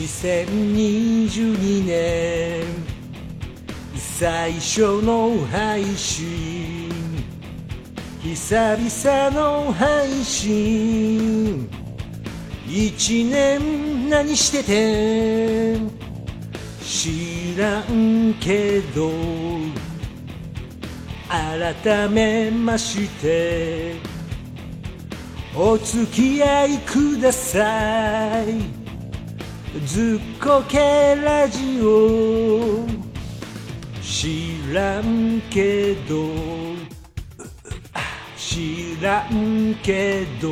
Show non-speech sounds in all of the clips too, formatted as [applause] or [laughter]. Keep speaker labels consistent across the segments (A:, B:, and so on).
A: 2022年最初の配信久々の配信一年何してて知らんけど改めましてお付き合いください。ずっこけラジオ。知らんけど。知らんけど。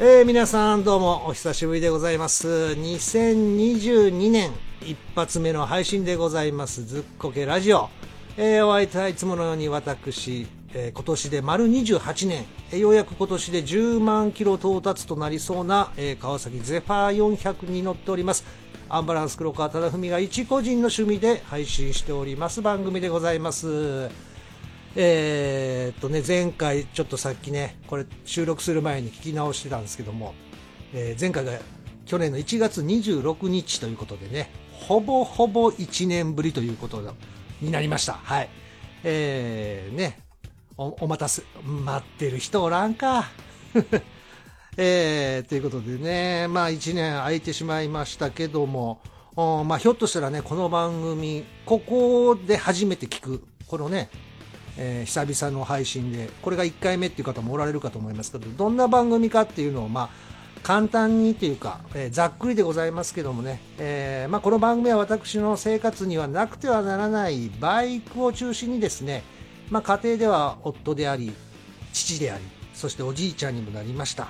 A: えー、皆さんどうもお久しぶりでございます。2022年一発目の配信でございます。ずっこけラジオ、えー、お相手はいつものように私、えー、今年で丸28年、えー、ようやく今年で10万キロ到達となりそうな、えー、川崎ゼファー400に乗っておりますアンバランス黒川忠文が一個人の趣味で配信しております番組でございますえー、っとね、前回ちょっとさっきね、これ収録する前に聞き直してたんですけども、えー、前回が去年の1月26日ということでね、ほぼほぼ1年ぶりということになりました。はい。えー、ね、お、お待たせ、待ってる人おらんか。[laughs] えー、ということでね、まあ1年空いてしまいましたけども、まあひょっとしたらね、この番組、ここで初めて聞く、このね、えー、久々の配信で、これが1回目っていう方もおられるかと思いますけど、どんな番組かっていうのを、まあ、簡単にというか、えー、ざっくりでございますけどもね、えー、まあ、この番組は私の生活にはなくてはならないバイクを中心にですね、まあ、家庭では夫であり、父であり、そしておじいちゃんにもなりました。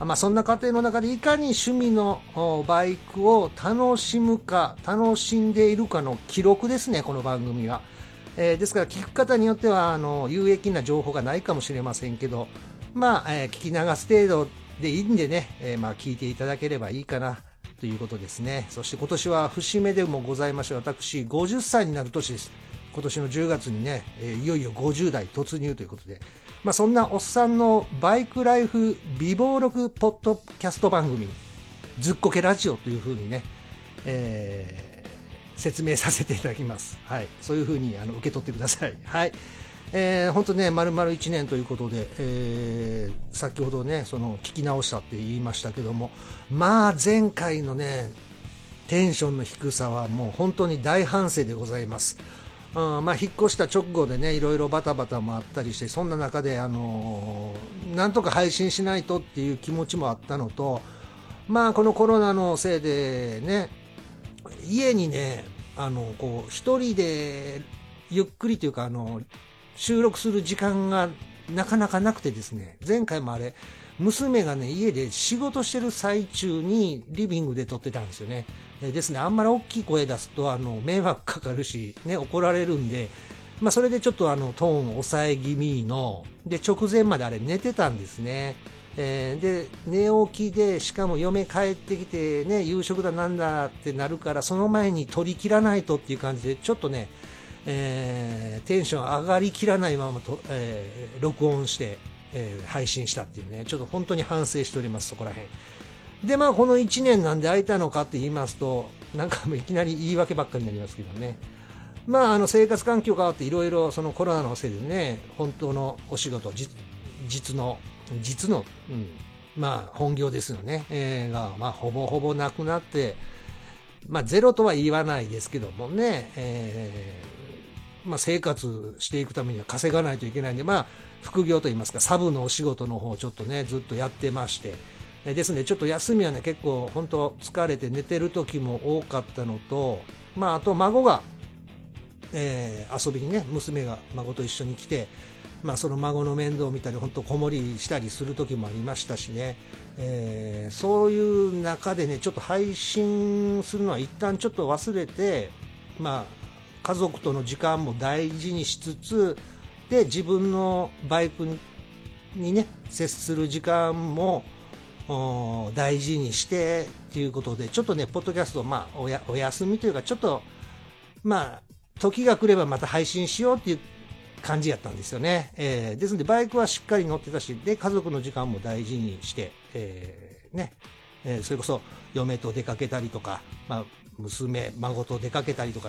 A: まあ、そんな家庭の中でいかに趣味のバイクを楽しむか、楽しんでいるかの記録ですね、この番組は。えー、ですから聞く方によってはあの有益な情報がないかもしれませんけど、まあ、えー、聞き流す程度でいいんでね、えー、まあ、聞いていただければいいかなということですね。そして今年は節目でもございまして、私50歳になる年です。今年の10月にね、えいよいよ50代突入ということで、まあ、そんなおっさんのバイクライフ美貌録ポッドキャスト番組、ずっこけラジオというふうにね、えー説明させていただきます。はい。そういうふうにあの受け取ってください。はい。えー、本当ね、丸々1年ということで、えー、先ほどね、その聞き直したって言いましたけども、まあ前回のね、テンションの低さはもう本当に大反省でございます。うん、まあ引っ越した直後でね、いろいろバタバタもあったりして、そんな中で、あのー、なんとか配信しないとっていう気持ちもあったのと、まあこのコロナのせいでね、家にね、あの、こう、一人で、ゆっくりというか、あの、収録する時間がなかなかなくてですね、前回もあれ、娘がね、家で仕事してる最中にリビングで撮ってたんですよね。えですね、あんまり大きい声出すと、あの、迷惑かかるし、ね、怒られるんで、まあ、それでちょっとあの、トーンを抑え気味の、で、直前まであれ寝てたんですね。えー、で寝起きでしかも嫁帰ってきて、ね、夕食だなんだってなるからその前に取り切らないとっていう感じでちょっとね、えー、テンション上がりきらないままと、えー、録音して、えー、配信したっていうね。ちょっと本当に反省しておりますそこら辺。でまあこの1年なんで空いたのかって言いますとなんかもいきなり言い訳ばっかりになりますけどね。まああの生活環境変わっていろいろそのコロナのせいでね本当のお仕事実の実の、うん、まあ本業ですよね、えー、が、まあほぼほぼなくなって、まあゼロとは言わないですけどもね、えー、まあ生活していくためには稼がないといけないんで、まあ副業といいますか、サブのお仕事の方をちょっとね、ずっとやってまして、ですね、ちょっと休みはね、結構本当疲れて寝てる時も多かったのと、まああと孫が、えー、遊びにね、娘が孫と一緒に来て、まあ、その孫の面倒を見たり本当子守りしたりする時もありましたしね、えー、そういう中でねちょっと配信するのは一旦ちょっと忘れて、まあ、家族との時間も大事にしつつで自分のバイクにね接する時間も大事にしてということでちょっとねポッドキャスト、まあ、おやお休みというかちょっとまあ時が来ればまた配信しようっていう感じやったんですよね。えー、ですので、バイクはしっかり乗ってたし、で、家族の時間も大事にして、えー、ね、えー、それこそ嫁と出かけたりとか、まあ、娘、孫と出かけたりとか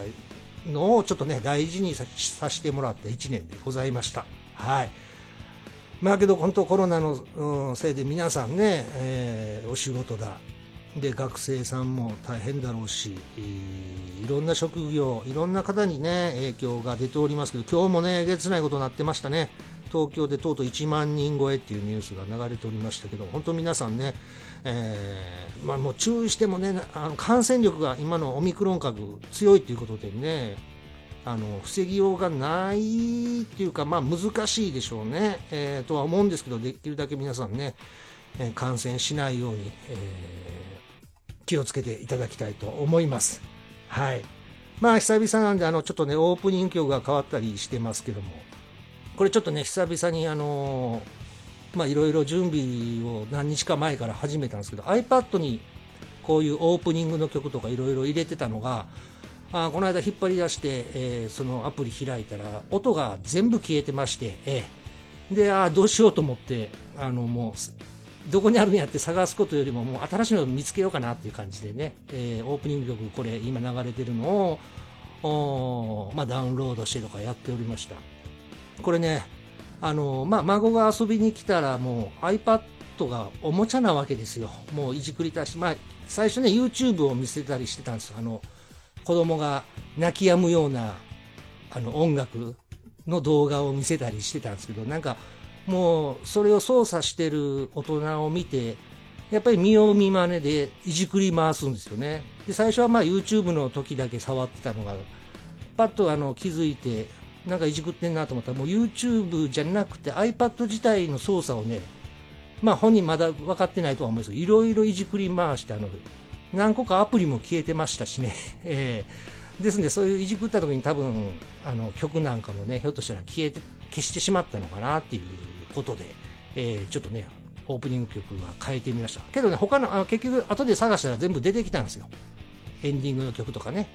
A: のをちょっとね、大事にさせてもらった1年でございました。はい。まあけど本当コロナの、せいで皆さんね、えー、お仕事だ、で学生さんも大変だろうし、いろんな職業、いろんな方にね影響が出ておりますけど、今日もね、げつないことになってましたね、東京でとうとう1万人超えっていうニュースが流れておりましたけど、本当皆さんね、えー、まあ、もう注意してもね、あの感染力が今のオミクロン株強いということでね、あの防ぎようがないっていうか、まあ、難しいでしょうね、えー、とは思うんですけど、できるだけ皆さんね、え感染しないように、えー気をつけていただきたいと思います。はい。まあ久々なんであのちょっとねオープニング曲が変わったりしてますけどもこれちょっとね久々にあのまあいろいろ準備を何日か前から始めたんですけど iPad にこういうオープニングの曲とかいろいろ入れてたのがあこの間引っ張り出して、えー、そのアプリ開いたら音が全部消えてまして、えー、であどうしようと思ってあのもうどこにあるんやって探すことよりももう新しいのを見つけようかなっていう感じでね、えー、オープニング曲これ今流れてるのをまあ、ダウンロードしてとかやっておりました。これねあのまあ、孫が遊びに来たらもう iPad がおもちゃなわけですよ。もういじくりたし、まあ、最初ね YouTube を見せたりしてたんですあの子供が泣き止むようなあの音楽の動画を見せたりしてたんですけどなんかもうそれを操作してる大人を見て、やっぱり見よう見まねでいじくり回すんですよね。で、最初はまあ YouTube の時だけ触ってたのが、パッとあの気づいて、なんかいじくってんなと思ったら、もう YouTube じゃなくて iPad 自体の操作をね、まあ本人まだ分かってないとは思うんですけど、いろいろいじくり回して、あの、何個かアプリも消えてましたしね。[laughs] えー、ですんで、そういういじくった時に多分、あの曲なんかもね、ひょっとしたら消えて、消してしまったのかなっていうことで、えー、ちょっとね、オープニング曲は変えてみました。けどね、他の、あの結局、後で探したら全部出てきたんですよ。エンディングの曲とかね、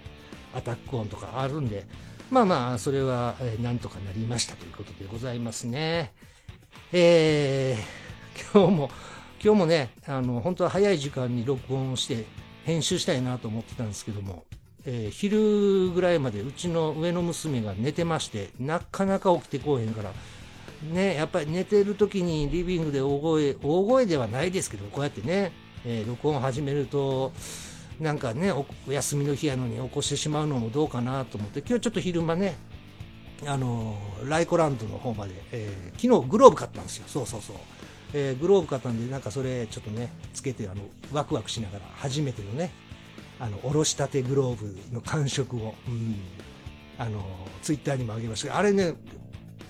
A: アタック音とかあるんで、まあまあ、それは、えー、なんとかなりましたということでございますね。えー、今日も、今日もね、あの、本当は早い時間に録音して、編集したいなと思ってたんですけども、えー、昼ぐらいまでうちの上の娘が寝てまして、なかなか起きてこうへんから、ね、やっぱり寝てる時にリビングで大声、大声ではないですけど、こうやってね、えー、録音始めると、なんかねお、休みの日やのに起こしてしまうのもどうかなと思って、今日ちょっと昼間ね、あのライコランドの方まで、えー、昨日グローブ買ったんですよ。そうそうそう。えー、グローブ買ったんで、なんかそれちょっとね、つけて、あの、ワクワクしながら、初めてのね、あの、おろしたてグローブの感触を、うん、あの、ツイッターにもあげました。あれね、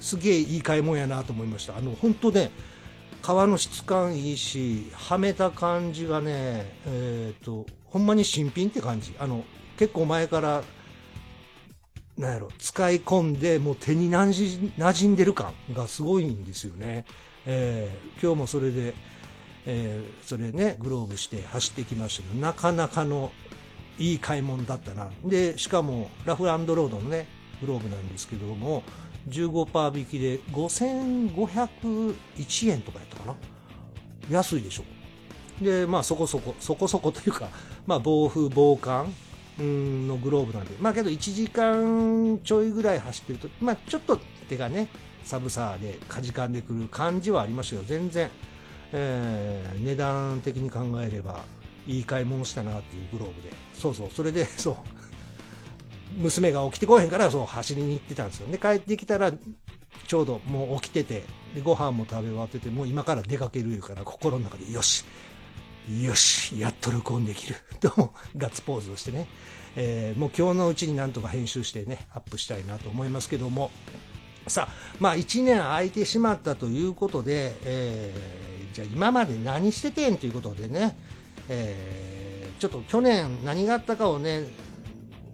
A: すげえいい買い物やなと思いました。あの本当ね皮の質感いいしはめた感じがねえっ、ー、とほんまに新品って感じ。あの結構前からなんやろ使い込んでもう手になじ馴染んでる感がすごいんですよね、えー、今日もそれで、えー、それねグローブして走ってきましたけどなかなかのいい買い物だったな。でしかもラフランドロードのねグローブなんですけども15%引きで5501円とかやったかな。安いでしょ。でまあそこそこそこそこというかまあ防風防寒のグローブなんで。まあけど1時間ちょいぐらい走ってるとまあちょっと手がね寒さでかじかんでくる感じはありましたよ。全然、えー、値段的に考えればいい買い物したなっていうグローブで。そうそうそれで [laughs] そう。娘が起きてこへんからそう走りに行ってたんですよ。で帰ってきたらちょうどもう起きててでご飯も食べ終わっててもう今から出かけるから心の中でよしよしやっと録音できる。[laughs] とガッツポーズをしてね、えー、もう今日のうちになんとか編集してねアップしたいなと思いますけども。さあまあ1年空いてしまったということで、えー、じゃあ今まで何しててんということでね、えー、ちょっと去年何があったかをね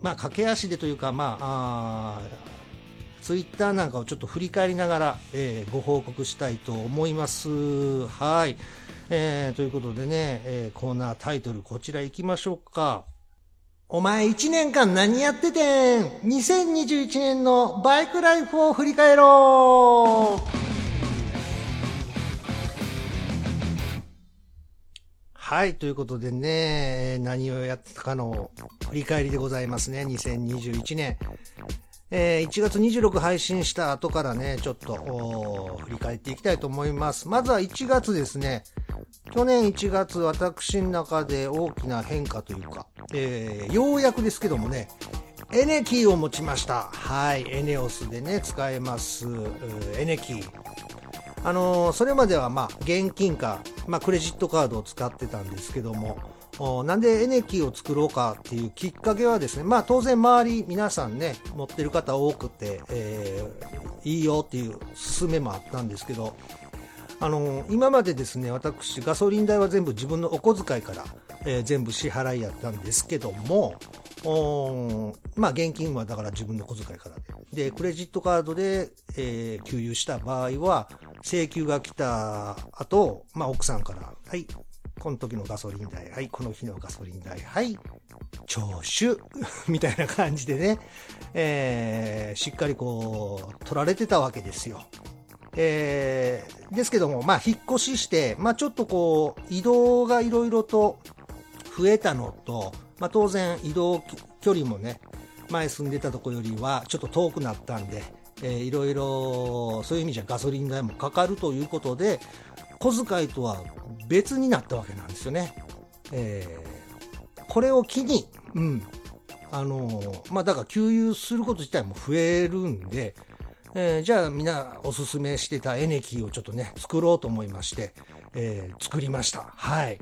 A: まあ、駆け足でというか、まあ、あツイッターなんかをちょっと振り返りながら、えー、ご報告したいと思います。はい。えー、ということでね、えー、コーナータイトルこちら行きましょうか。お前1年間何やっててん ?2021 年のバイクライフを振り返ろうはい、ということでね、何をやってたかの振り返りでございますね、2021年。えー、1月26配信した後からね、ちょっと振り返っていきたいと思います。まずは1月ですね。去年1月、私の中で大きな変化というか、えー、ようやくですけどもね、エネキーを持ちました。はい、エネオスでね、使えます、エネキー。あのー、それまではまあ、現金か、まあ、クレジットカードを使ってたんですけども、なんでエネキーを作ろうかっていうきっかけはですね、まあ当然周り皆さんね、持ってる方多くて、えー、いいよっていう勧めもあったんですけど、あの今までですね、私、ガソリン代は全部自分のお小遣いから、えー、全部支払いやったんですけども、まあ現金はだから自分の小遣いからで。で、クレジットカードで、えー、給油した場合は、請求が来た後、まあ奥さんから、はい、この時のガソリン代、はい、この日のガソリン代、はい、徴収 [laughs] みたいな感じでね、えー、しっかりこう、取られてたわけですよ。えー、ですけども、まあ、引っ越しして、まあ、ちょっとこう、移動がいろいろと増えたのと、まあ、当然移動距離もね、前住んでたとこよりはちょっと遠くなったんで、えー、いろいろそういう意味じゃガソリン代もかかるということで、小遣いとは別になったわけなんですよね。えー、これを機に、うん、あのー、まあ、だから給油すること自体も増えるんで、えー、じゃあみんなおすすめしてたエネキーをちょっとね、作ろうと思いまして、えー、作りました。はい。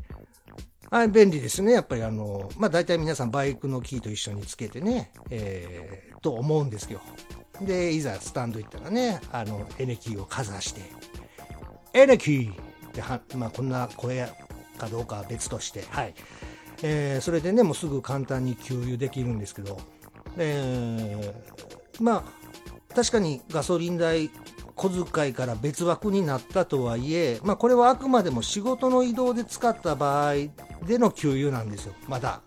A: はい、便利ですね。やっぱりあの、まあ大体皆さんバイクのキーと一緒につけてね、えー、と思うんですよ。で、いざスタンド行ったらね、あの、エネキーをかざして、エネキーっては、まあこんな声かどうかは別として、はい。えー、それでね、もうすぐ簡単に給油できるんですけど、えー、まあ、確かにガソリン代小遣いから別枠になったとはいえ、まあ、これはあくまでも仕事の移動で使った場合での給油なんですよ、まだ。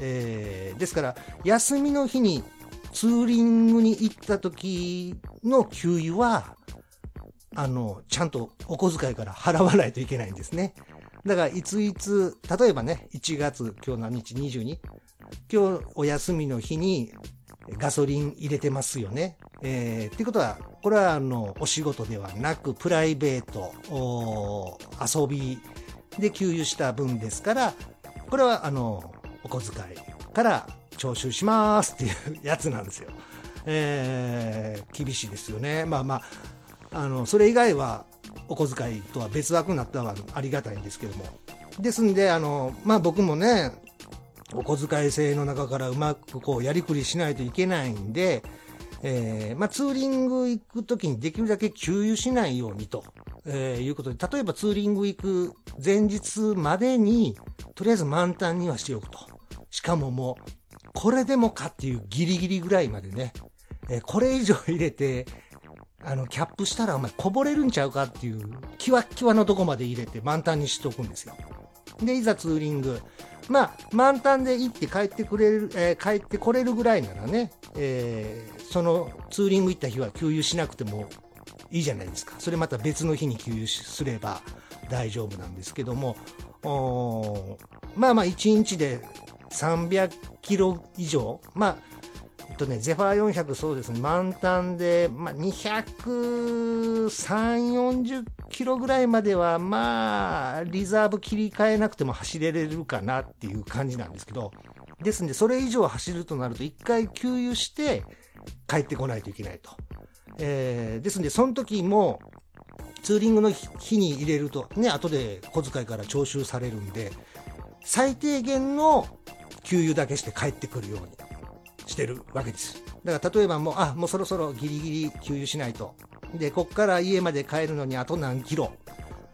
A: えー、ですから、休みの日にツーリングに行った時の給油は、あの、ちゃんとお小遣いから払わないといけないんですね。だから、いついつ、例えばね、1月、今日何日 ?22? 今日お休みの日にガソリン入れてますよね。えー、っていうことは、これはあの、お仕事ではなく、プライベート、遊びで給油した分ですから、これはあの、お小遣いから徴収しますっていうやつなんですよ。えー、厳しいですよね。まあまあ、あの、それ以外は、お小遣いとは別枠になったのはありがたいんですけども。ですんで、あの、まあ僕もね、お小遣い制の中からうまくこうやりくりしないといけないんで、えー、まあ、ツーリング行くときにできるだけ給油しないようにと、えー、いうことで、例えばツーリング行く前日までに、とりあえず満タンにはしておくと。しかももう、これでもかっていうギリギリぐらいまでね、えー、これ以上入れて、あの、キャップしたらお前こぼれるんちゃうかっていう、キワッキワのとこまで入れて満タンにしておくんですよ。で、いざツーリング。まあ、満タンで行って帰ってくれる、えー、帰ってこれるぐらいならね、えー、そのツーリング行った日は給油しなくてもいいじゃないですか。それまた別の日に給油すれば大丈夫なんですけども、まあまあ1日で300キロ以上、まあ、えっとね、ゼファー400そうですね、満タンで、まあ、203、40キロぐらいまでは、まあ、リザーブ切り替えなくても走れれるかなっていう感じなんですけど、ですんで、それ以上走るとなると、一回給油して、帰ってこないといけないと。えー、ですんで、その時も、ツーリングの日に入れると、ね、後で小遣いから徴収されるんで、最低限の給油だけして帰ってくるようにしてるわけです。だから例えばもう、あ、もうそろそろギリギリ給油しないと。で、こっから家まで帰るのにあと何キロ。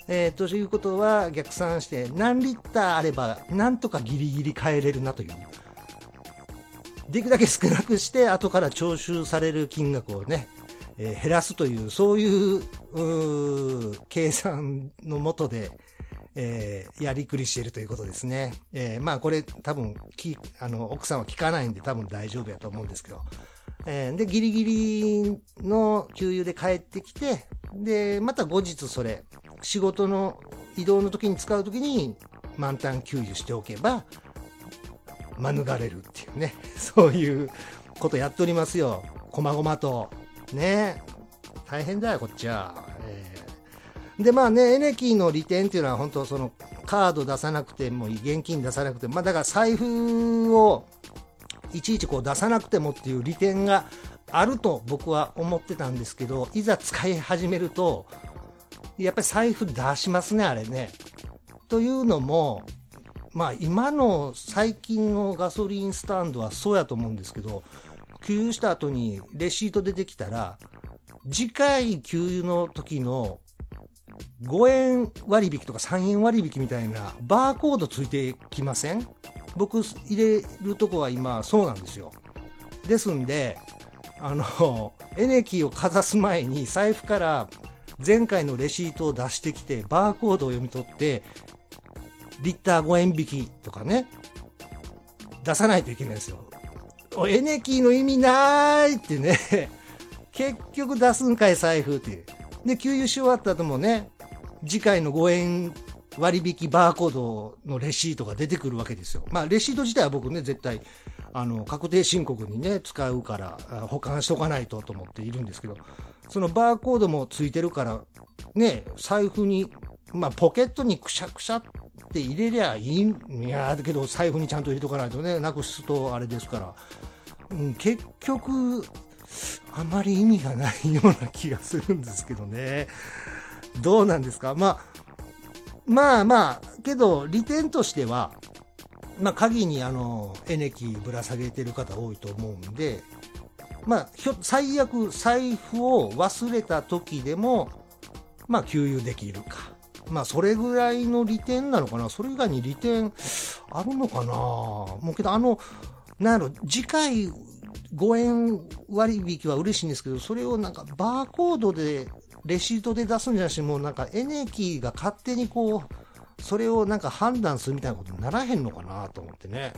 A: えー、ということは逆算して何リッターあればなんとかギリギリ帰れるなという。できるだけ少なくして後から徴収される金額をね、えー、減らすという、そういう計算のもとで、えー、やりくりしているということですね。えー、まあこれ多分き、あの、奥さんは聞かないんで多分大丈夫やと思うんですけど。えー、で、ギリギリの給油で帰ってきて、で、また後日それ、仕事の移動の時に使う時に満タン給油しておけば、免れるっていうね、[laughs] そういうことやっておりますよ。こまごまと。ね大変だよ、こっちは。えー、で、まあね、エネキーの利点っていうのは本当そのカード出さなくても、現金出さなくても、まあだから財布をいちいちこう出さなくてもっていう利点があると僕は思ってたんですけど、いざ使い始めると、やっぱり財布出しますね、あれね。というのも、まあ今の最近のガソリンスタンドはそうやと思うんですけど、給油した後にレシート出てきたら、次回給油の時の5円割引とか3円割引みたいなバーコードついてきません？僕入れるとこは今そうなんですよ。ですんで、あの、エネキーをかざす前に財布から前回のレシートを出してきて、バーコードを読み取って、リッター5円引きとかね、出さないといけないんですよ。エネキーの意味ないってね、[laughs] 結局出すんかい財布っていう。で、給油し終わった後もね、次回の5円割引バーコードのレシートが出てくるわけですよ。まあ、レシート自体は僕ね、絶対、あの、確定申告にね、使うから、保管しとかないとと思っているんですけど、そのバーコードもついてるから、ね、財布に、まあ、ポケットにくしゃくしゃって入れりゃいいんや、だけど財布にちゃんと入れとかないとね、なくすとあれですから、うん、結局、あまり意味がないような気がするんですけどね。どうなんですか？まあ、まあまあ、けど、利点としては、まあ、鍵にあの、エネキぶら下げてる方多いと思うんで、まあ、ひょ、最悪、財布を忘れた時でも、まあ、給油できるか。まあ、それぐらいの利点なのかな。それ以外に利点あるのかな。もうけど、あの、なんやろ、次回5円割引は嬉しいんですけど、それをなんかバーコードでレシートで出すんじゃなしもうなんかエネキーが勝手にこう、それをなんか判断するみたいなことにならへんのかなと思ってね。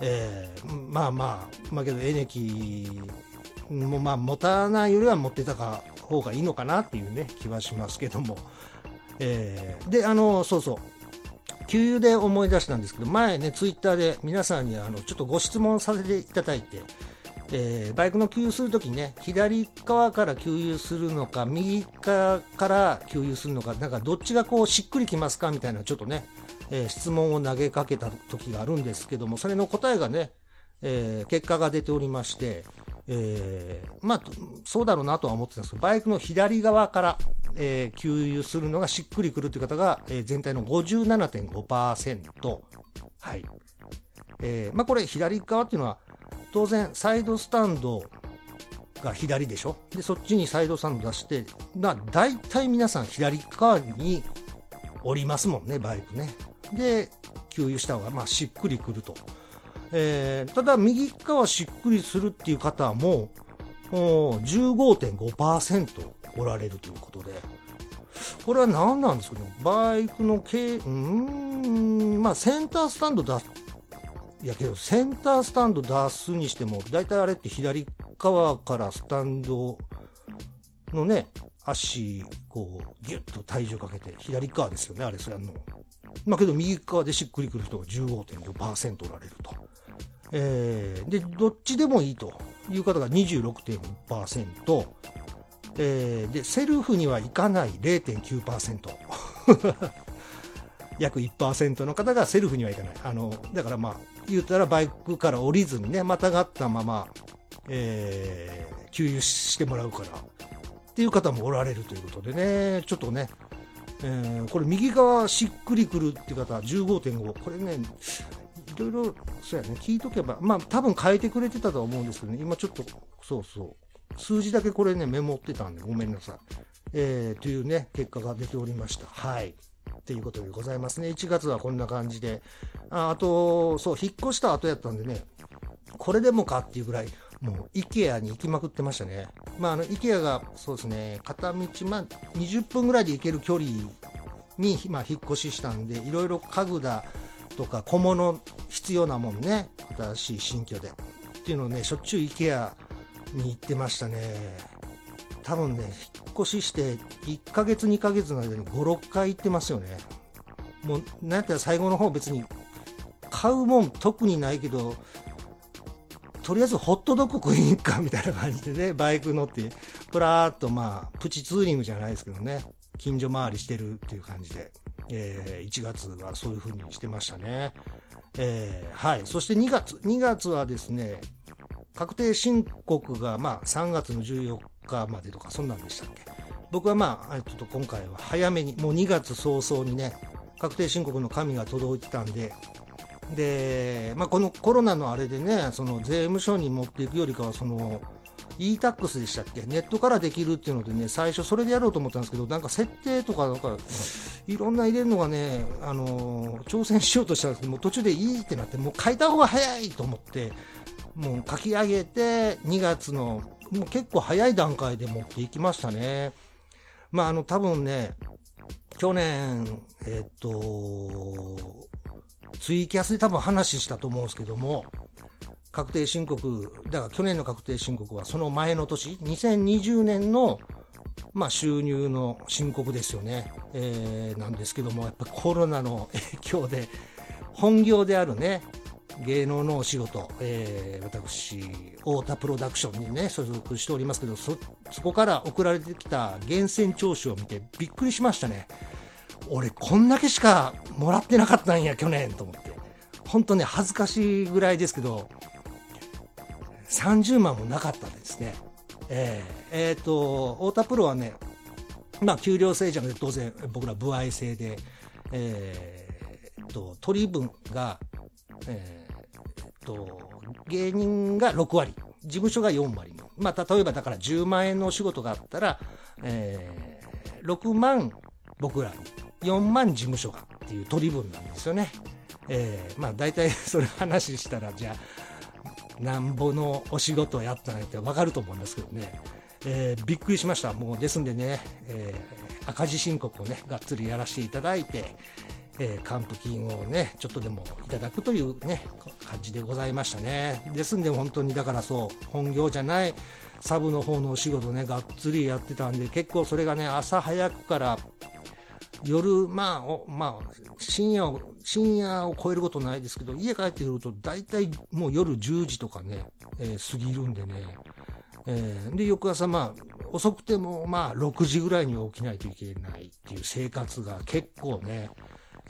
A: えー、まあまあ、まあけどエネキーもまあ持たないよりは持ってたか方がいいのかなっていうね、気はしますけども。えー、で、あの、そうそう。給油で思い出したんですけど、前ね、ツイッターで皆さんにあの、ちょっとご質問させていただいて、えー、バイクの給油するときね、左側から給油するのか、右側から給油するのか、なんかどっちがこうしっくりきますかみたいな、ちょっとね、えー、質問を投げかけた時があるんですけども、それの答えがね、えー、結果が出ておりまして、えー、まあ、そうだろうなとは思ってたんですけど、バイクの左側から、えー、給油するのがしっくりくるという方が、えー、全体の57.5%。はい。えー、まあ、これ左側っていうのは、当然サイドスタンドが左でしょ？でそっちにサイドスタンド出してまあ大体皆さん左側に降りますもんねバイクねで給油した方がまあしっくりくると、えー、ただ右側しっくりするっていう方も15.5%おられるということでこれは何なんですかね？バイクの軽うーんまあセンタースタンド出いやけど、センタースタンド出すにしても、大体あれって左側からスタンドのね、足、こう、ギュッと体重かけて、左側ですよね、あれ、それやんの。まあけど、右側でしっくりくる人が15.5%おられると。えー、で、どっちでもいいという方が26.1%。えー、で、セルフにはいかない0.9%。[laughs] 約1%の方がセルフにはいかない。あの、だからまあ、言ったらバイクから降りずにね、またがったまま、えー、給油してもらうから、っていう方もおられるということでね、ちょっとね、えー、これ右側しっくりくるっていう方は15.5、これね、いろいろ、そうやね、聞いとけば、まあ多分変えてくれてたとは思うんですけどね、今ちょっと、そうそう、数字だけこれね、メモってたんで、ごめんなさい。えー、というね、結果が出ておりました。はい。っていうことでございますね。1月はこんな感じで。ああと、そう、引っ越した後やったんでね、これでもかっていうぐらい、もう、IKEA に行きまくってましたね。まあ、あの、IKEA が、そうですね、片道、まあ、20分ぐらいで行ける距離に、まあ、引っ越ししたんで、いろいろ家具だとか小物必要なもんね、新しい新居で。っていうのをね、しょっちゅう IKEA に行ってましたね。多分ね、引っ越しして1ヶ月2ヶ月の間に5、6回行ってますよね。もう、なんやったら最後の方別に買うもん特にないけど、とりあえずホットドッグ食いに行くかみたいな感じでね、バイク乗って、プラーっとまあ、プチツーリングじゃないですけどね、近所回りしてるっていう感じで、えー、1月はそういう風にしてましたね。えー、はい。そして2月、2月はですね、確定申告がまあ3月の14日までとか、そんなんでしたっけ。僕はまあ、ちょっと今回は早めに、もう2月早々にね、確定申告の紙が届いてたんで、で、まあ、このコロナのあれでね、その税務署に持っていくよりかは、その、e-tax でしたっけ？ネットからできるっていうのでね、最初それでやろうと思ったんですけど、なんか設定とか、なんか、いろんな入れるのがね、あの挑戦しようとしたんですけど、もう途中でいいってなって、もう書いた方が早いと思って、もう書き上げて、2月の、もう結構早い段階で持っていきましたね。まあ、あの、多分ね、去年、えっと、ツイキャスで多分話したと思うんですけども、確定申告、だから去年の確定申告はその前の年、2020年の、まあ、収入の申告ですよね、えー、なんですけども、やっぱコロナの影響で、本業であるね、芸能のお仕事、えー、私、太田プロダクションにね、所属しておりますけど、そ、そこから送られてきた源泉徴収を見てびっくりしましたね。俺こんだけしかもらってなかったんや、去年と思って。本当ね、恥ずかしいぐらいですけど、30万もなかったですね。えー、えー、と、太田プロはね、まあ、給料制じゃなくて当然僕ら歩合制で、えー、と、取り分が、えー、と、芸人が6割、事務所が4割。まあ、例えばだから10万円のお仕事があったら、えー、6万僕らに4万事務所がっていう取り分なんですよね。えー、まあ大体それ話したらじゃあなんぼのお仕事をやったんやってわかると思うんですけどね、えー、びっくりしました。もうですんでね、えー、赤字申告をねがっつりやらせていただいて、えー、還付金をねちょっとでもいただくというね感じでございましたね。ですんで本当にだからそう本業じゃないサブの方のお仕事ねがっつりやってたんで結構それがね朝早くから夜、まあ、まあ、深夜を、深夜を超えることないですけど、家帰ってくると大体もう夜10時とかね、えー、過ぎるんでね、えー、で、翌朝まあ、遅くてもまあ、6時ぐらいに起きないといけないっていう生活が結構ね、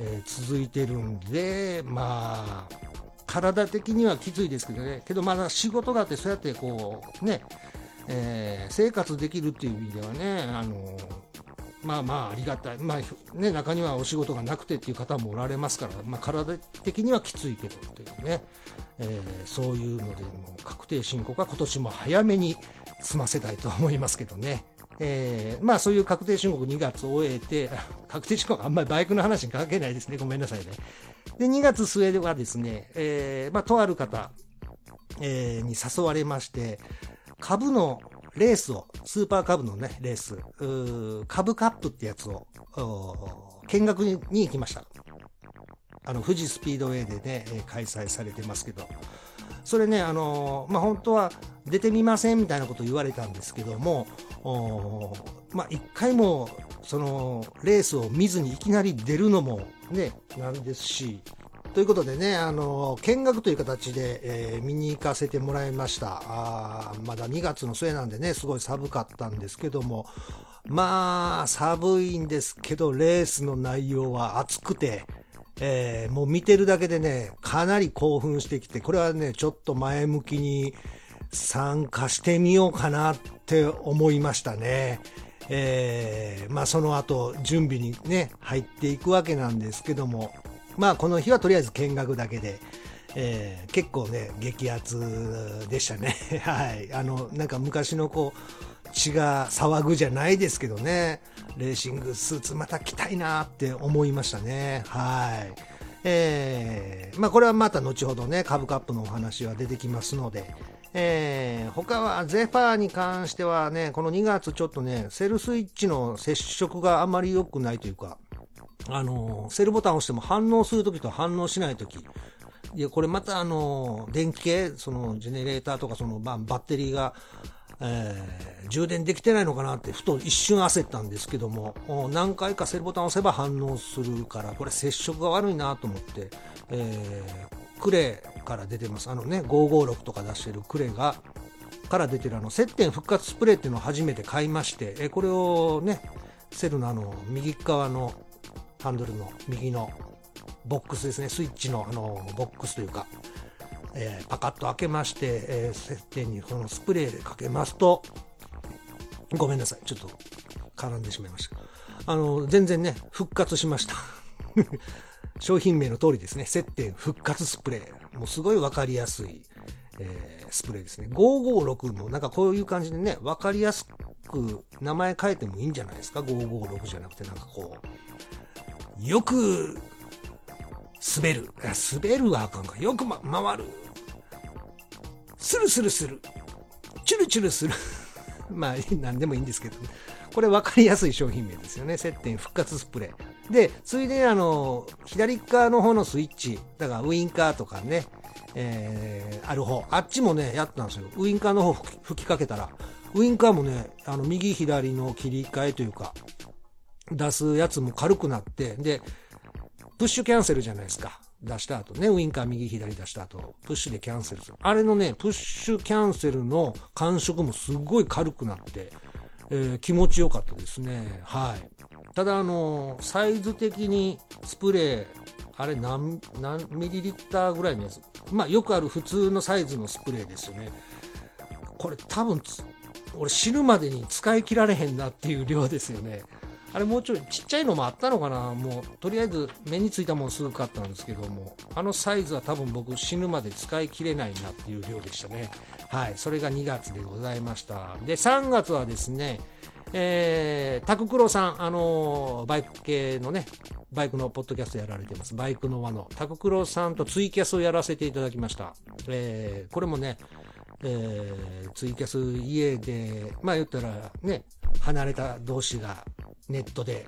A: えー、続いてるんで、まあ、体的にはきついですけどね、けどまだ仕事があって、そうやってこう、ね、えー、生活できるっていう意味ではね、あのまあまあありがたい、まあね、中にはお仕事がなくてっていう方もおられますから、まあ、体的にはきついけどっていうね、えー、そういうのでも確定申告は今年も早めに済ませたいと思いますけどね。えー、まあそういう確定申告2月を終えて、[laughs] 確定申告あんまりバイクの話に関係ないですね。ごめんなさいね。で、2月末ではですね、えー、まあとある方、えー、に誘われまして、株のレースを、スーパーカブのね、レース、株カブカップってやつを、見学に行きました。あの、富士スピードウェイでね、開催されてますけど、それね、あのまあ、本当は出てみませんみたいなこと言われたんですけども、まあ、一回も、その、レースを見ずにいきなり出るのもね、なんですし、ということでね、あの、見学という形で、えー、見に行かせてもらいました。あまだ2月の末なんでね、すごい寒かったんですけども、まあ、寒いんですけど、レースの内容は熱くて、えー、もう見てるだけでね、かなり興奮してきて、これはね、ちょっと前向きに参加してみようかなって思いましたね。えー、まあその後準備にね、入っていくわけなんですけども、まあこの日はとりあえず見学だけで、えー、結構ね、激アツでしたね。[laughs] はい。あの、なんか昔のこう、血が騒ぐじゃないですけどね、レーシングスーツまた着たいなって思いましたね。はい。えー、まあこれはまた後ほどね、株カップのお話は出てきますので、えー、他はゼファーに関してはね、この2月ちょっとね、セルスイッチの接触があまり良くないというか、あの、セルボタンを押しても反応するときと反応しないとき。いや、これまたあの、電気系、その、ジェネレーターとか、その、まあ、バッテリーが、えー、充電できてないのかなってふと一瞬焦ったんですけども何回かセルボタンを押せば反応するからこれ接触が悪いなと思って、えー、クレから出てますあのね556とか出してるクレがから出てるあの接点復活スプレーっていうのを初めて買いまして、えー、これをねセルのあの右側のハンドルの右のボックスですねスイッチのあのボックスというかえー、パカッと開けまして、えー、設定にこのスプレーでかけますと、ごめんなさい。ちょっと絡んでしまいました。あの、全然ね、復活しました。[laughs] 商品名の通りですね。接点復活スプレー。もうすごいわかりやすい、えー、スプレーですね。556もなんかこういう感じでね、わかりやすく名前変えてもいいんじゃないですか？556じゃなくてなんかこう、よく滑る。滑るはあかんか。よく、ま、回る。スルスルする。チュルチュルする。[laughs] まあ、何でもいいんですけど、ね、これ分かりやすい商品名ですよね。接点復活スプレー。で、ついでにあの、左側の方のスイッチ、だからウインカーとかね、えー、ある方、あっちもね、やったんですよ。ウインカーの方吹きかけたら、ウインカーもね、あの、右左の切り替えというか、出すやつも軽くなって、で、プッシュキャンセルじゃないですか。出した後ね、ウインカー右左出した後、プッシュでキャンセルする。あれのね、プッシュキャンセルの感触もすごい軽くなって、えー、気持ちよかったですね。はい。ただ、あのー、サイズ的にスプレー、あれ何、何ミリリッターぐらいのやつ？まあ、よくある普通のサイズのスプレーですよね。これ多分、俺死ぬまでに使い切られへんなっていう量ですよね。あれもうちょいちっちゃいのもあったのかなもうとりあえず目についたもんすぐ買ったんですけどもあのサイズは多分僕死ぬまで使い切れないなっていう量でしたねはいそれが2月でございましたで3月はですねえー、タククロさん、あのー、バイク系のね、バイクのポッドキャストやられてます。バイクの輪のタククロさんとツイキャスをやらせていただきました。えー、これもね、えー、ツイキャス家で、まあ言ったらね、離れた同士がネットで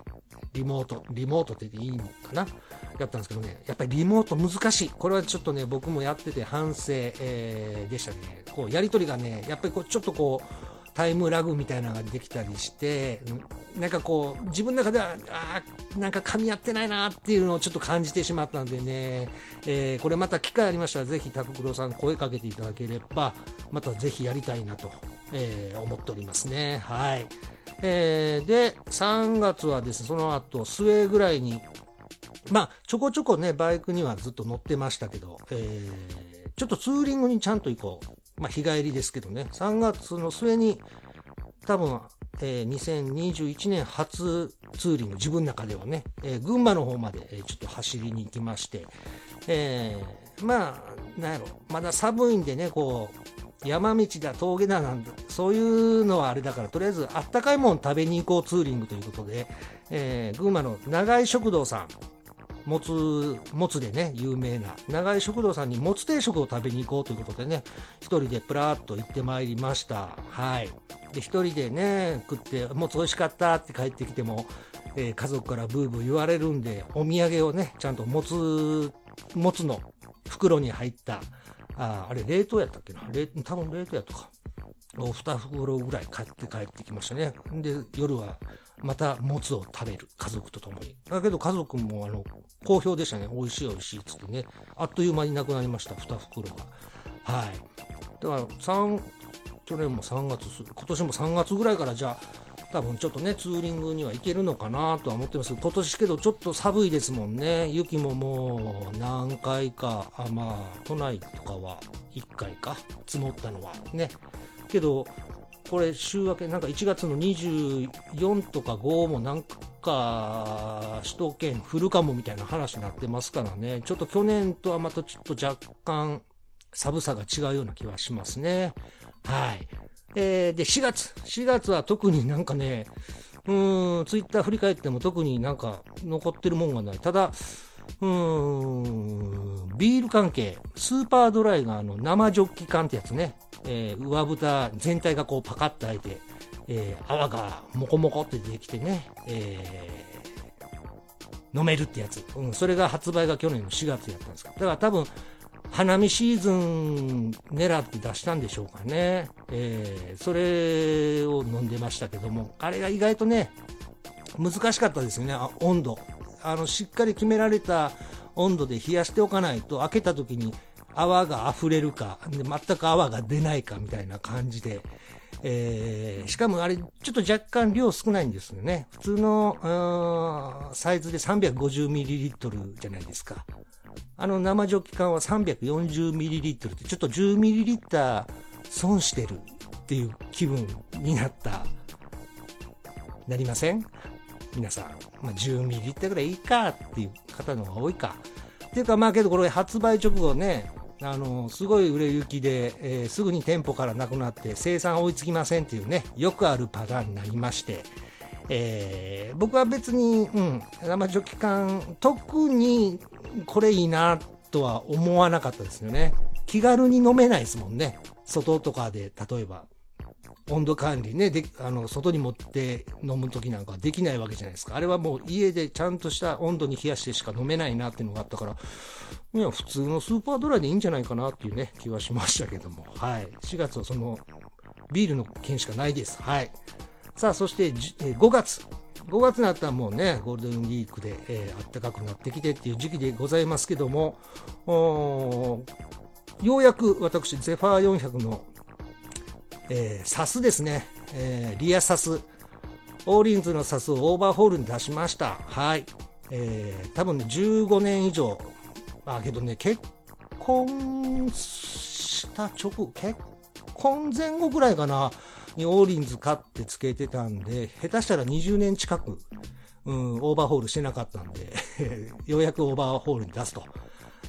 A: リモート、リモートっていいのかな？やったんですけどね、やっぱりリモート難しい。これはちょっとね、僕もやってて反省、えー、でしたね。こう、やりとりがね、やっぱりこう、ちょっとこう、タイムラグみたいなのができたりして、なんかこう、自分の中では、ああ、なんか噛み合ってないなっていうのをちょっと感じてしまったんでね、えー、これまた機会ありましたら、ぜひ、タククロさん声かけていただければ、またぜひやりたいなと、えー、思っておりますね。はい。えー、で、3月はですね、その後、末ぐらいに、まあ、ちょこちょこね、バイクにはずっと乗ってましたけど、えー、ちょっとツーリングにちゃんと行こう。まあ、日帰りですけどね、3月の末に、多分、えー、2021年初ツーリング、自分の中ではね、えー、群馬の方まで、えー、ちょっと走りに行きまして、えー、まあ、なんやろ、まだ寒いんでね、こう、山道だ、峠だなんだ、そういうのはあれだから、とりあえずあったかいもん食べに行こうツーリングということで、えー、群馬の長井食堂さん、もつ、もつでね、有名な、長井食堂さんにもつ定食を食べに行こうということでね、一人でプラーっと行ってまいりました。はい。で、一人でね、食って、もつ美味しかったって帰ってきても、えー、家族からブーブー言われるんで、お土産をね、ちゃんともつ、もつの袋に入った、ああれ冷凍やったっけな？冷多分冷凍やとか。2袋ぐらい買って帰ってきましたね。で、夜はまたもつを食べる。家族と共に。だけど家族もあの、好評でしたね。美味しい美味しいっつってね。あっという間になくなりました。2袋が。はい。だから、3、去年も3月、今年も3月ぐらいからじゃあ、多分ちょっとね、ツーリングには行けるのかなとは思ってます今年けどちょっと寒いですもんね。雪ももう何回か、あまあ、都内とかは1回か、積もったのはね。けど、これ週明け、なんか1月の24とか5もなんか、首都圏降るかもみたいな話になってますからね。ちょっと去年とはまたちょっと若干寒さが違うような気はしますね。はい。えー、で、4月。4月は特になんかね、うーん、ツイッター振り返っても特になんか残ってるもんがない。ただ、うーん、ビール関係、スーパードライがあの生ジョッキ缶ってやつね、えー、上蓋全体がこうパカッと開いて、えー、泡がモコモコって出てきてね、えー、飲めるってやつ。うん、それが発売が去年の4月やったんですだから多分、花見シーズン狙って出したんでしょうかね。えー、それを飲んでましたけども、あれが意外とね、難しかったですよね、温度。あの、しっかり決められた温度で冷やしておかないと、開けた時に泡が溢れるか、で全く泡が出ないかみたいな感じで、えー、しかもあれ、ちょっと若干量少ないんですよね。普通の、サイズで 350ml じゃないですか。あの生ジョッキ缶は 340ml ってちょっと 10ml 損してるっていう気分になった、なりません？皆さん。まあ、10ml ぐらいいいかっていう方の方が多いか。っていうかまあけどこれ発売直後ね、あの、すごい売れ行きで、えー、すぐに店舗からなくなって生産追いつきませんっていうね、よくあるパターンになりまして、えー、僕は別に、うん、生ジョッキ缶、特にこれいいなとは思わなかったですよね。気軽に飲めないですもんね。外とかで、例えば、温度管理ね、で、あの、外に持って飲む時なんかできないわけじゃないですか。あれはもう家でちゃんとした温度に冷やしてしか飲めないなっていうのがあったから、いや、普通のスーパードライでいいんじゃないかなっていうね、気はしましたけども。はい。4月はその、ビールの件しかないです。はい。さあ、そして、5月。5月になったらもうね、ゴールデンウィークで、えー、暖かくなってきてっていう時期でございますけども、ようやく私、ゼファー400のえー、サスですね、えー、リアサス、オーリンズのサスをオーバーホールに出しました。はい。えー、多分ね、15年以上。あ、けどね、結婚した直後、結婚前後ぐらいかな、にオーリンズ買ってつけてたんで、下手したら20年近く、うん、オーバーホールしてなかったんで [laughs] ようやくオーバーホールに出すと。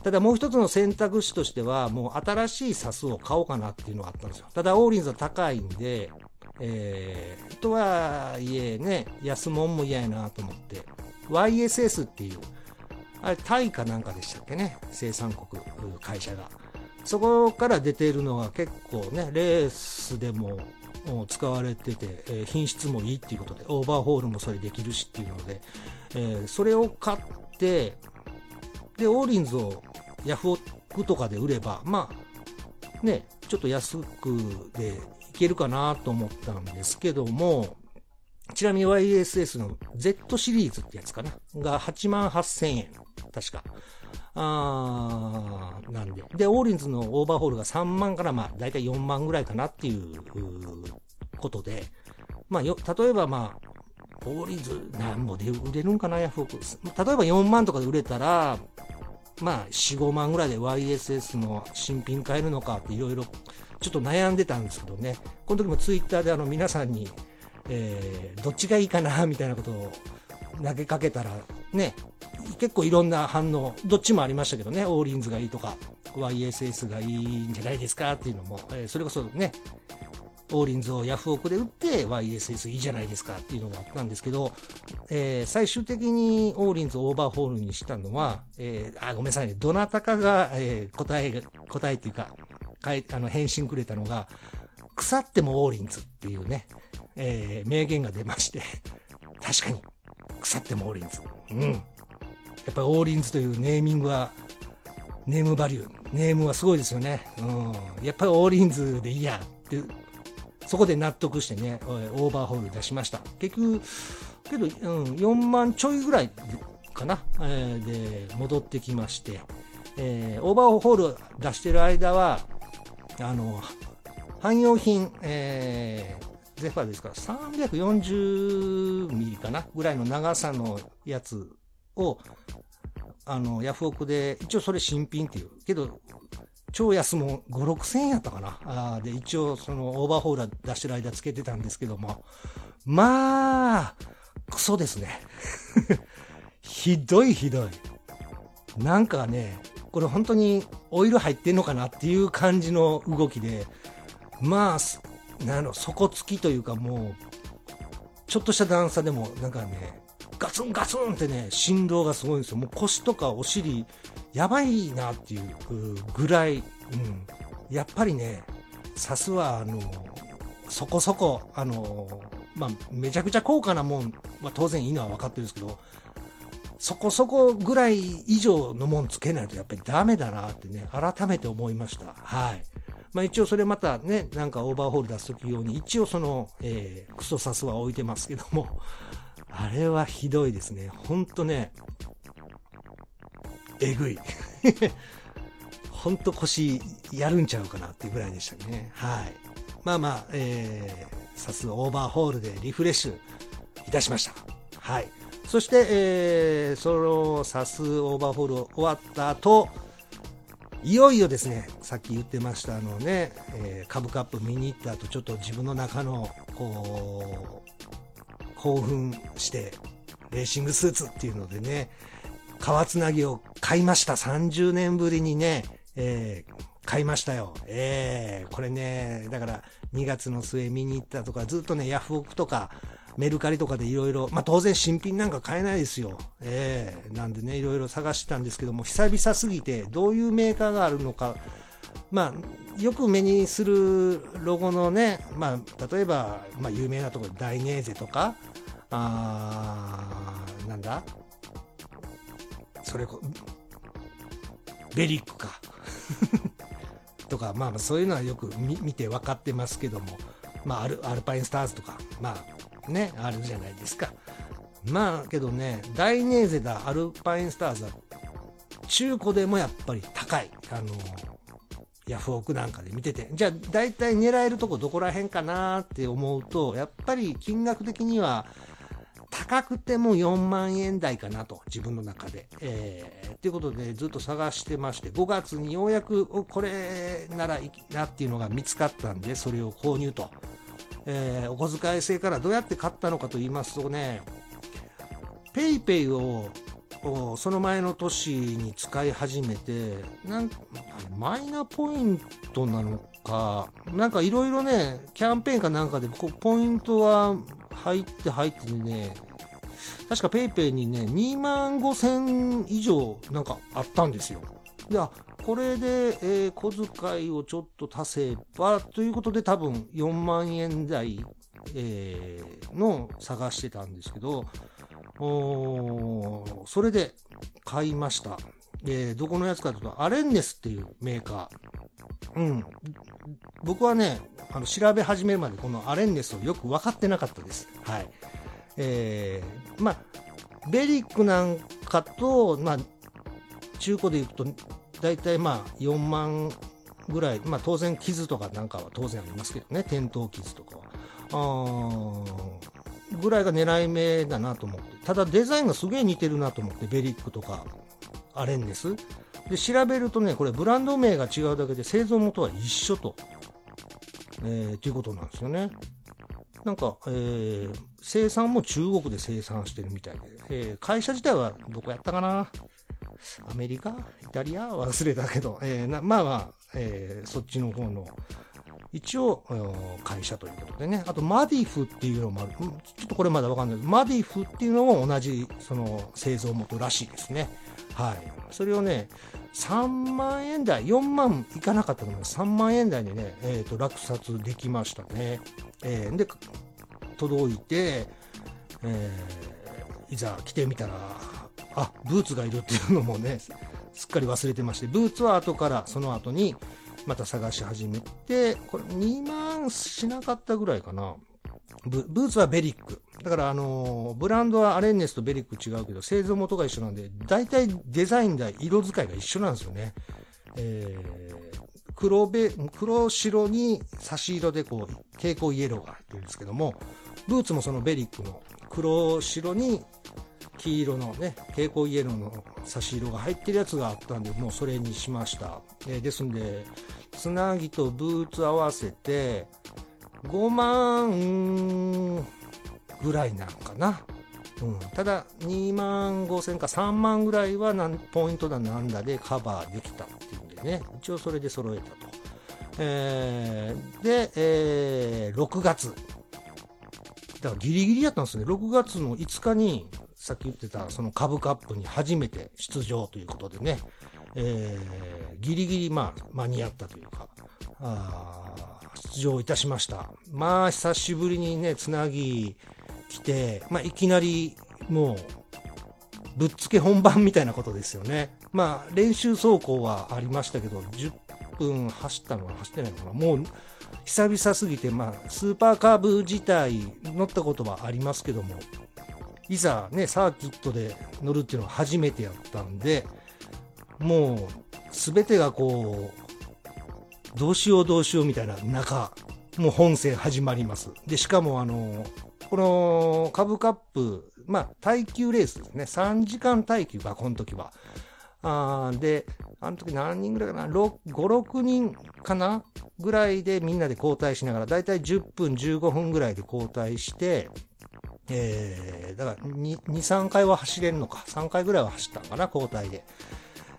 A: ただもう一つの選択肢としては、もう新しいサスを買おうかなっていうのがあったんですよ。ただ、オーリンズは高いんで、えー、とはいえね、安物も嫌やなと思って、YSS っていう、あれ、タイかなんかでしたっけね、生産国、会社が。そこから出ているのが結構ね、レースでも使われてて、え、品質もいいっていうことで、オーバーホールもそれできるしっていうので、えー、それを買って、で、オーリンズをヤフオクとかで売れば、まあ、ね、ちょっと安くでいけるかなと思ったんですけども、ちなみに YSS の Z シリーズってやつかなが8万8000円。確か。あー、なんで。で、オーリンズのオーバーホールが3万からまあ、だいたい4万ぐらいかなっていうことで、まあ、よ、例えばまあ、オーリンズ何ぼで売れるんかな、ヤフオク。例えば4万とかで売れたら、まあ、4、5万ぐらいで YSS の新品買えるのかっていろいろちょっと悩んでたんですけどね、この時もツイッターであの皆さんに、えー、どっちがいいかなみたいなことを投げかけたら、ね、結構いろんな反応、どっちもありましたけどね、オーリンズがいいとか、YSS がいいんじゃないですかっていうのも、えー、それこそね、オーリンズをヤフオクで売って YSS いいじゃないですかっていうのがあったんですけど、えー、最終的にオーリンズをオーバーホールにしたのは、えー、あ、ごめんなさいね、どなたかが、えー、答え、答えっていうか、かいあの返信くれたのが、腐ってもオーリンズっていうね、えー、名言が出まして、確かに、腐ってもオーリンズ。うん。やっぱりオーリンズというネーミングは、ネームバリュー、ネームはすごいですよね。うん。やっぱりオーリンズでいいやってそこで納得してね、オーバーホール出しました。結局、けど、うん、4万ちょいぐらいかな、えー、で、戻ってきまして、えー、オーバーホール出してる間は、あの、汎用品、えー、ゼファーですから、340ミリかなぐらいの長さのやつを、あの、ヤフオクで、一応それ新品っていう。けど、超安も5、6千円やったかな。あで、一応そのオーバーホールは出してる間つけてたんですけども、まあ、クソですね。[laughs] ひどいひどい。なんかね、これ本当にオイル入ってんのかなっていう感じの動きで、まあ、なの、底付きというかもう、ちょっとした段差でもなんかね、ガツンガツンってね、振動がすごいんですよ。もう腰とかお尻、やばいなっていうぐらい、うん、やっぱりね、さすは、あの、そこそこ、あの、まあ、めちゃくちゃ高価なもんは当然いいのは分かってるんですけど、そこそこぐらい以上のもんつけないとやっぱりダメだなってね、改めて思いました。はい。まあ一応それまたね、なんかオーバーホール出すとき用に、一応その、えー、クソサスは置いてますけども、あれはひどいですね。ほんとね、えぐい。[laughs] ほんと腰やるんちゃうかなっていうぐらいでしたね。はい。まあまあ、えー、サスオーバーホールでリフレッシュいたしました。はい。そして、えー、そのサスオーバーホール終わった後、いよいよですね、さっき言ってましたあのね、えー、株カップ見に行った後、ちょっと自分の中の、こう、興奮して、レーシングスーツっていうのでね、川つなぎを買いました。30年ぶりにね、えー、買いましたよ。えー、これね、だから2月の末見に行ったとか、ずっとね、ヤフオクとか、メルカリとかでいろいろ、まあ当然新品なんか買えないですよ。ええー、なんでね、いろいろ探してたんですけども、久々すぎて、どういうメーカーがあるのか、まあ、よく目にするロゴのね、まあ、例えば、まあ、有名なところ、ダイネーゼとか、あー、なんだ？それこ、ベリックか。[laughs] とか、まあ、そういうのはよく見て分かってますけども、まあ、アルアルパインスターズとか、まあ、ね、あるじゃないですか。まあ、けどね、ダイネーゼだ、アルパインスターズは、中古でもやっぱり高い。あの、ヤフオクなんかで見てて。じゃあ、大体狙えるとこどこら辺かなって思うと、やっぱり金額的には、高くても4万円台かなと、自分の中で。えー、ということでずっと探してまして、5月にようやくこれならいいなっていうのが見つかったんで、それを購入と。えー、お小遣い制からどうやって買ったのかと言いますとね、PayPay をその前の年に使い始めて、なんマイナポイントなのか、なんかいろいろね、キャンペーンかなんかで、ポイントは入って入ってね、確か PayPay にね、2万5千以上なんかあったんですよ。で、あ、これで、えー、小遣いをちょっと足せば、ということで多分4万円台、えー、の探してたんですけど、おそれで買いました。えー、どこのやつかというと、アレンネスっていうメーカー。うん。僕はね、あの、調べ始めるまでこのアレンネスをよく分かってなかったです。はい。えー、まあ、ベリックなんかと、まあ、中古で言うと、大体まあ、4万ぐらい、まあ当然傷とかなんかは当然ありますけどね、転倒傷とかは。あぐらいが狙い目だなと思って。ただデザインがすげえ似てるなと思って、ベリックとか、アレンネス。で、調べるとね、これブランド名が違うだけで製造元は一緒と、えー、ということなんですよね。なんか、えー、生産も中国で生産してるみたいで、えー、会社自体はどこやったかな？アメリカ？イタリア？忘れたけど、えー、なまあまあ、えー、そっちの方の、一応、会社ということでね。あと、マディフっていうのもある。ちょっとこれまだわかんない。マディフっていうのも同じ、その、製造元らしいですね。はい。それをね、3万円台、4万いかなかったのも3万円台でね、えっ、ー、と、落札できましたね。えー、で、届いて、えー、いざ来てみたら、あ、ブーツがいるっていうのもね、すっかり忘れてまして、ブーツは後から、その後に、また探し始めて、これ2万しなかったぐらいかな。ブブーツはベリック。だから、あのー、ブランドはアレンネスとベリック違うけど、製造元が一緒なんで、大体デザインで色使いが一緒なんですよね。えー、黒べ、黒白に差し色でこう、蛍光イエローが入ってるんですけども、ブーツもそのベリックの黒白に黄色のね、蛍光イエローの差し色が入ってるやつがあったんで、もうそれにしました。え、ですんで、つなぎとブーツ合わせて、5万ぐらいなんかな。うん、ただ、2万5千か3万ぐらいはなんポイントだなんだでカバーできたっていうんでね、一応それで揃えたと。えー、で、えー、6月。だからギリギリやったんですね。6月の5日に、さっき言ってたその株カップに初めて出場ということでね、えー、ギリギリまあ間に合ったというか、あ出場いたしました。まあ久しぶりにね、つなぎ来て、まあいきなりもうぶっつけ本番みたいなことですよね。まあ、練習走行はありましたけど、10分走ったのは走ってないのかな。もう、久々すぎて、まあ、スーパーカーブ自体乗ったことはありますけども、いざね、サーキットで乗るっていうのは初めてやったんで、もう、すべてがこう、どうしようどうしようみたいな中、もう本戦始まります。で、しかもあの、この株カップ、まあ、耐久レースですね。3時間耐久が、この時は。あで、あの時何人ぐらいかな、5、6人かな？ぐらいでみんなで交代しながら、だいたい10分、15分ぐらいで交代して、えー、だから2、2、3回は走れるのか、3回ぐらいは走ったのかな、交代で。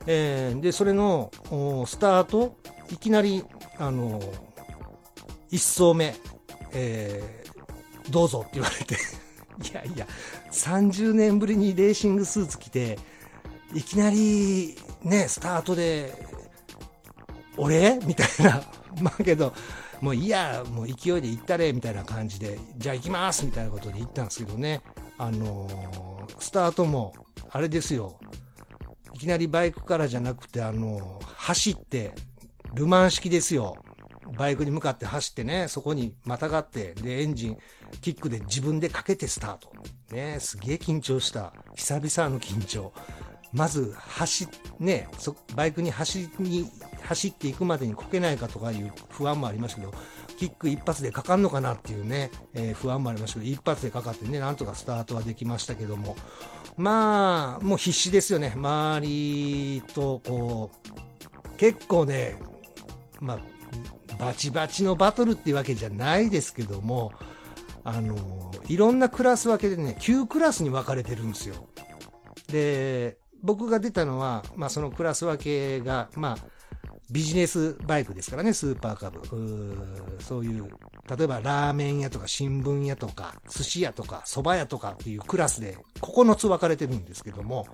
A: えー、で、それの、スタート、いきなり、あの、1走目、えー、どうぞって言われて [laughs] いやいや、30年ぶりにレーシングスーツ着て、いきなり、ね、スタートで、俺？みたいな。まあけど、もういいや、もう勢いで行ったれ、みたいな感じで、じゃあ行きますみたいなことで行ったんですけどね。あのー、スタートも、あれですよ。いきなりバイクからじゃなくて、あのー、走って、ルマン式ですよ。バイクに向かって走ってね、そこにまたがって、で、エンジン、キックで自分でかけてスタート。ね、すげえ緊張した。久々の緊張。まず、走、ね、そ、バイクに走に、走っていくまでにこけないかとかいう不安もありましたけど、キック一発でかかんのかなっていうね、えー、不安もありましたけど、一発でかかってね、なんとかスタートはできましたけども、まあ、もう必死ですよね。周りと、こう、結構ね、まあ、バチバチのバトルっていうわけじゃないですけども、あの、いろんなクラス分けでね、9クラスに分かれてるんですよ。で、僕が出たのは、まあそのクラス分けが、まあ、ビジネスバイクですからね、スーパーカブ。そういう、例えばラーメン屋とか新聞屋とか、寿司屋とか、蕎麦屋とかっていうクラスで9つ分かれてるんですけども、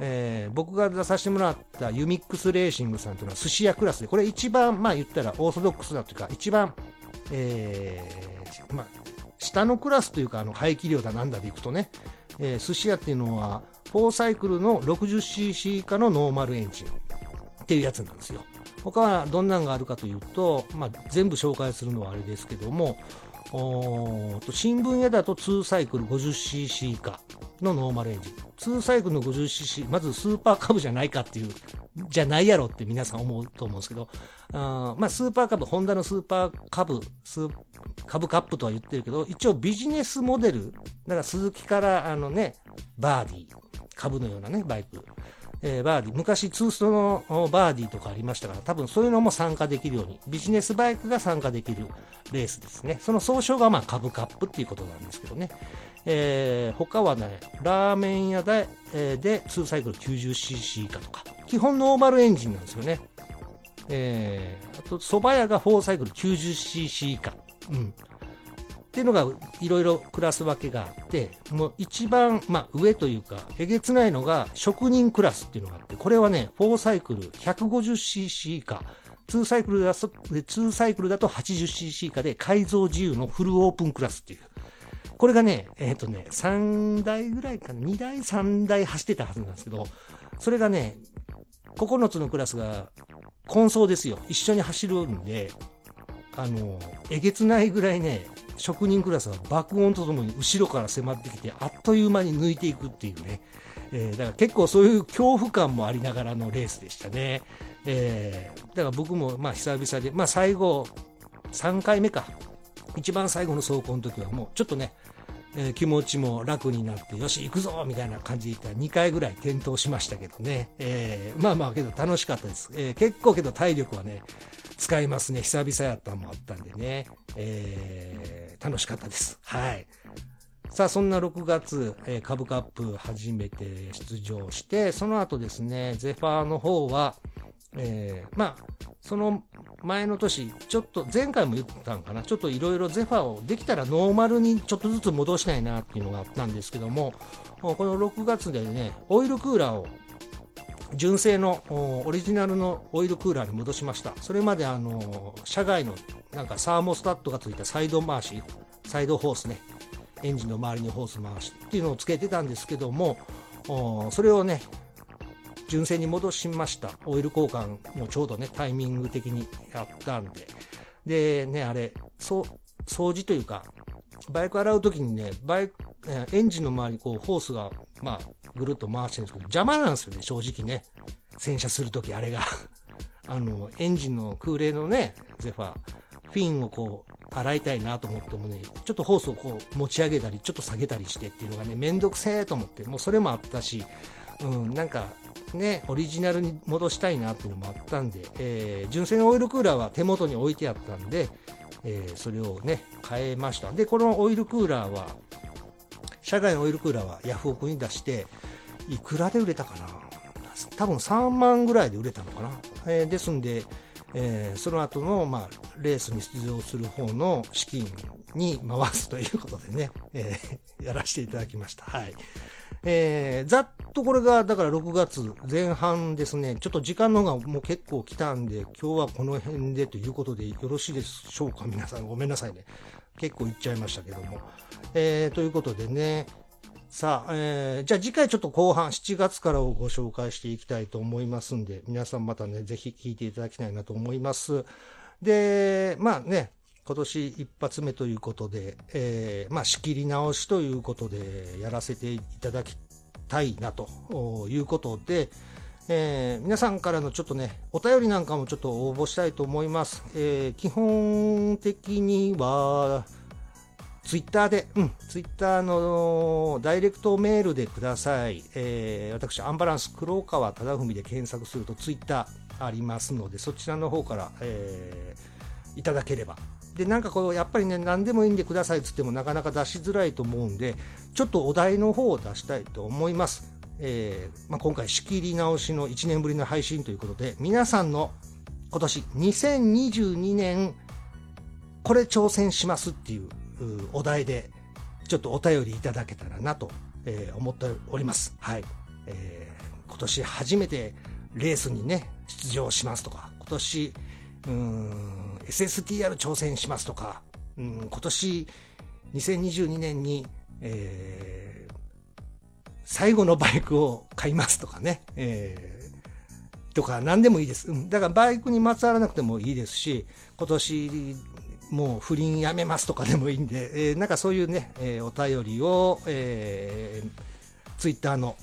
A: えー、僕が出させてもらったユミックスレーシングさんというのは寿司屋クラスで、これ一番、まあ言ったらオーソドックスだというか、一番、えー、まあ、下のクラスというか、あの、排気量だなんだでいくとね、えー、寿司屋っていうのは、4サイクルの 60cc 以下のノーマルエンジンっていうやつなんですよ。他はどんなんがあるかというと、まあ、全部紹介するのはあれですけども、おと新聞屋だと2サイクル 50cc 以下のノーマルエンジン。2サイクルの 50cc、まずスーパーカブじゃないかっていう、じゃないやろって皆さん思うと思うんですけど、あまあスーパーカブ、ホンダのスーパーカブ、スーカブカップとは言ってるけど、一応ビジネスモデル、だからスズキからあのね、バーディー、カブのようなね、バイク。えー、バーディー、昔ツーストのバーディーとかありましたから、多分そういうのも参加できるように、ビジネスバイクが参加できるレースですね。その総称がまあカブカップっていうことなんですけどね。えー、他はね、ラーメン屋で、えー、で2サイクル 90cc 以下とか、基本ノーマルエンジンなんですよね。えー、あと、蕎麦屋が4サイクル 90cc 以下。うん。っていうのがいろいろクラス分けがあって、もう一番、まあ、上というか、えげつないのが職人クラスっていうのがあって、これはね、4サイクル 150cc 以下、2サイクルだと、2サイクルだと 80cc 以下で改造自由のフルオープンクラスっていう。これがね、えっ、ー、とね、3台ぐらいかな、2台、3台走ってたはずなんですけど、それがね、9つのクラスが、混走ですよ。一緒に走るんで、あの、えげつないぐらいね、職人クラスは爆音とともに後ろから迫ってきて、あっという間に抜いていくっていうね。えー、だから結構そういう恐怖感もありながらのレースでしたね。えー、だから僕もまあ久々で、まあ最後、3回目か。一番最後の走行の時はもうちょっとね、えー、気持ちも楽になって、よし、行くぞみたいな感じで言ったら2回ぐらい転倒しましたけどね。えー、まあまあけど楽しかったです。えー、結構けど体力はね、使いますね。久々やったのもあったんでね。えー、楽しかったです。はい。さあ、そんな6月、えー、株カップ初めて出場して、その後ですね、ゼファーの方は、えー、まあ、その前の年、ちょっと、前回も言ったんかな、ちょっといろいろゼファーをできたらノーマルにちょっとずつ戻したいなっていうのがあったんですけども、この6月でね、オイルクーラーを純正のオリジナルのオイルクーラーに戻しました。それまであの、車外のなんかサーモスタットがついたサイド回し、サイドホースね、エンジンの周りにホース回しっていうのをつけてたんですけども、それをね、純正に戻しました。オイル交換もちょうどね、タイミング的にやったんで。で、ね、あれ、そう、掃除というか、バイク洗うときにね、バイク、エンジンの周りこう、ホースが、まあ、ぐるっと回してるんですけど、邪魔なんですよね、正直ね。洗車するとき、あれが [laughs] あの、エンジンの空冷のね、ゼファー、フィンをこう、洗いたいなと思ってもね、ちょっとホースをこう、持ち上げたり、ちょっと下げたりしてっていうのがね、めんどくせえと思って、もうそれもあったし、うん、なんか、ね、オリジナルに戻したいなっていうのもあったんで、えー、純正のオイルクーラーは手元に置いてあったんで、えー、それをね、変えました。で、このオイルクーラーは、社外のオイルクーラーはヤフオクに出して、いくらで売れたかな？多分3万ぐらいで売れたのかな、えー、ですんで、えー、その後の、まあ、レースに出場する方の資金に回すということでね、えー、やらせていただきました。はい。えー、ざっとこれが、だから6月前半ですね。ちょっと時間の方がもう結構来たんで、今日はこの辺でということでよろしいでしょうか皆さんごめんなさいね。結構言っちゃいましたけども。えー、ということでね。さあ、えー、じゃあ次回ちょっと後半7月からをご紹介していきたいと思いますんで、皆さんまたね、ぜひ聞いていただきたいなと思います。で、まあね、今年一発目ということで、えー、まあ、仕切り直しということでやらせていただきたいなということで、えー、皆さんからのちょっとね、お便りなんかもちょっと応募したいと思います。えー、基本的には、ツイッターで、うん、ツイッターのダイレクトメールでください。えー、私、アンバランス黒川忠文で検索するとツイッターありますので、そちらの方から、えー、いただければでなんかこうやっぱりね何でもいいんでくださいっつってもなかなか出しづらいと思うんでちょっとお題の方を出したいと思います、えー、まあ、今回仕切り直しの1年ぶりの配信ということで皆さんの今年2022年これ挑戦しますっていうお題でちょっとお便りいただけたらなと、え、思っております。はい、えー、今年初めてレースにね出場しますとか今年うーん SSTR 挑戦しますとか、うん、今年2022年に、えー、最後のバイクを買いますとかね、えー、とか何でもいいです。だからバイクにまつわらなくてもいいですし、今年もう不倫やめますとかでもいいんで、えー、なんかそういうね、えー、お便りを、えー、ツイッターの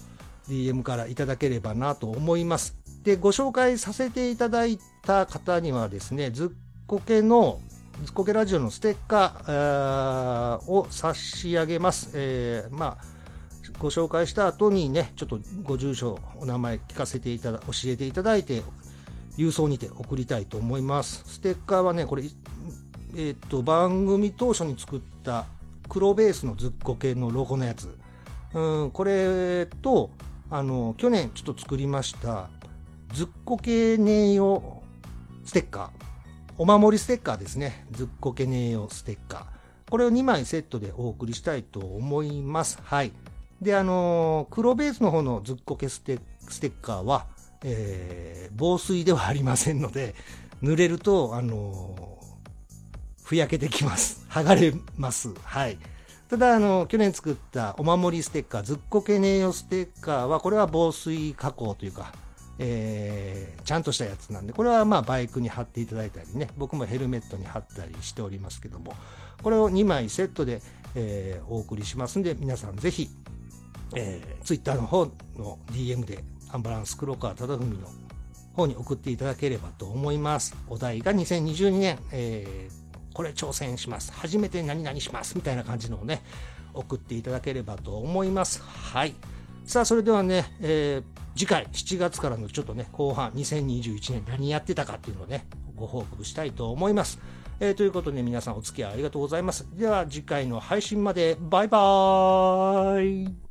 A: DM からいただければなと思います。で、ご紹介させていただいた方にはですね、ずっこけの、ずっこけラジオのステッカーを差し上げます。えー、まあ、ご紹介した後にね、ちょっとご住所、お名前聞かせていただ、教えていただいて、郵送にて送りたいと思います。ステッカーはね、これ、えっ、と、番組当初に作った黒ベースのずっこけのロゴのやつ。うん、これと、あの、去年ちょっと作りました、ずっこけネ用ステッカー。お守りステッカーですね。ずっこけねえよステッカー。これを2枚セットでお送りしたいと思います。はい。で、あのー、黒ベースの方のずっこけステッカーは、えー、防水ではありませんので、濡れると、あのー、ふやけてきます。剥がれます。はい。ただ、あの、去年作ったお守りステッカー、ずっこけねえよステッカーは、これは防水加工というか、えー、ちゃんとしたやつなんで、これはまあバイクに貼っていただいたりね、僕もヘルメットに貼ったりしておりますけども、これを2枚セットで、えー、お送りしますんで、皆さんぜひ、えー、Twitter の方の DM でアンバランス黒川忠文の方に送っていただければと思います。お題が2022年、えー、これ挑戦します。初めて何々します。みたいな感じのをね、送っていただければと思います。はい。さあ、それではね、えー、次回7月からのちょっとね、後半2021年何やってたかっていうのをね、ご報告したいと思います。えー、ということで皆さんお付き合いありがとうございます。では次回の配信までバイバーイ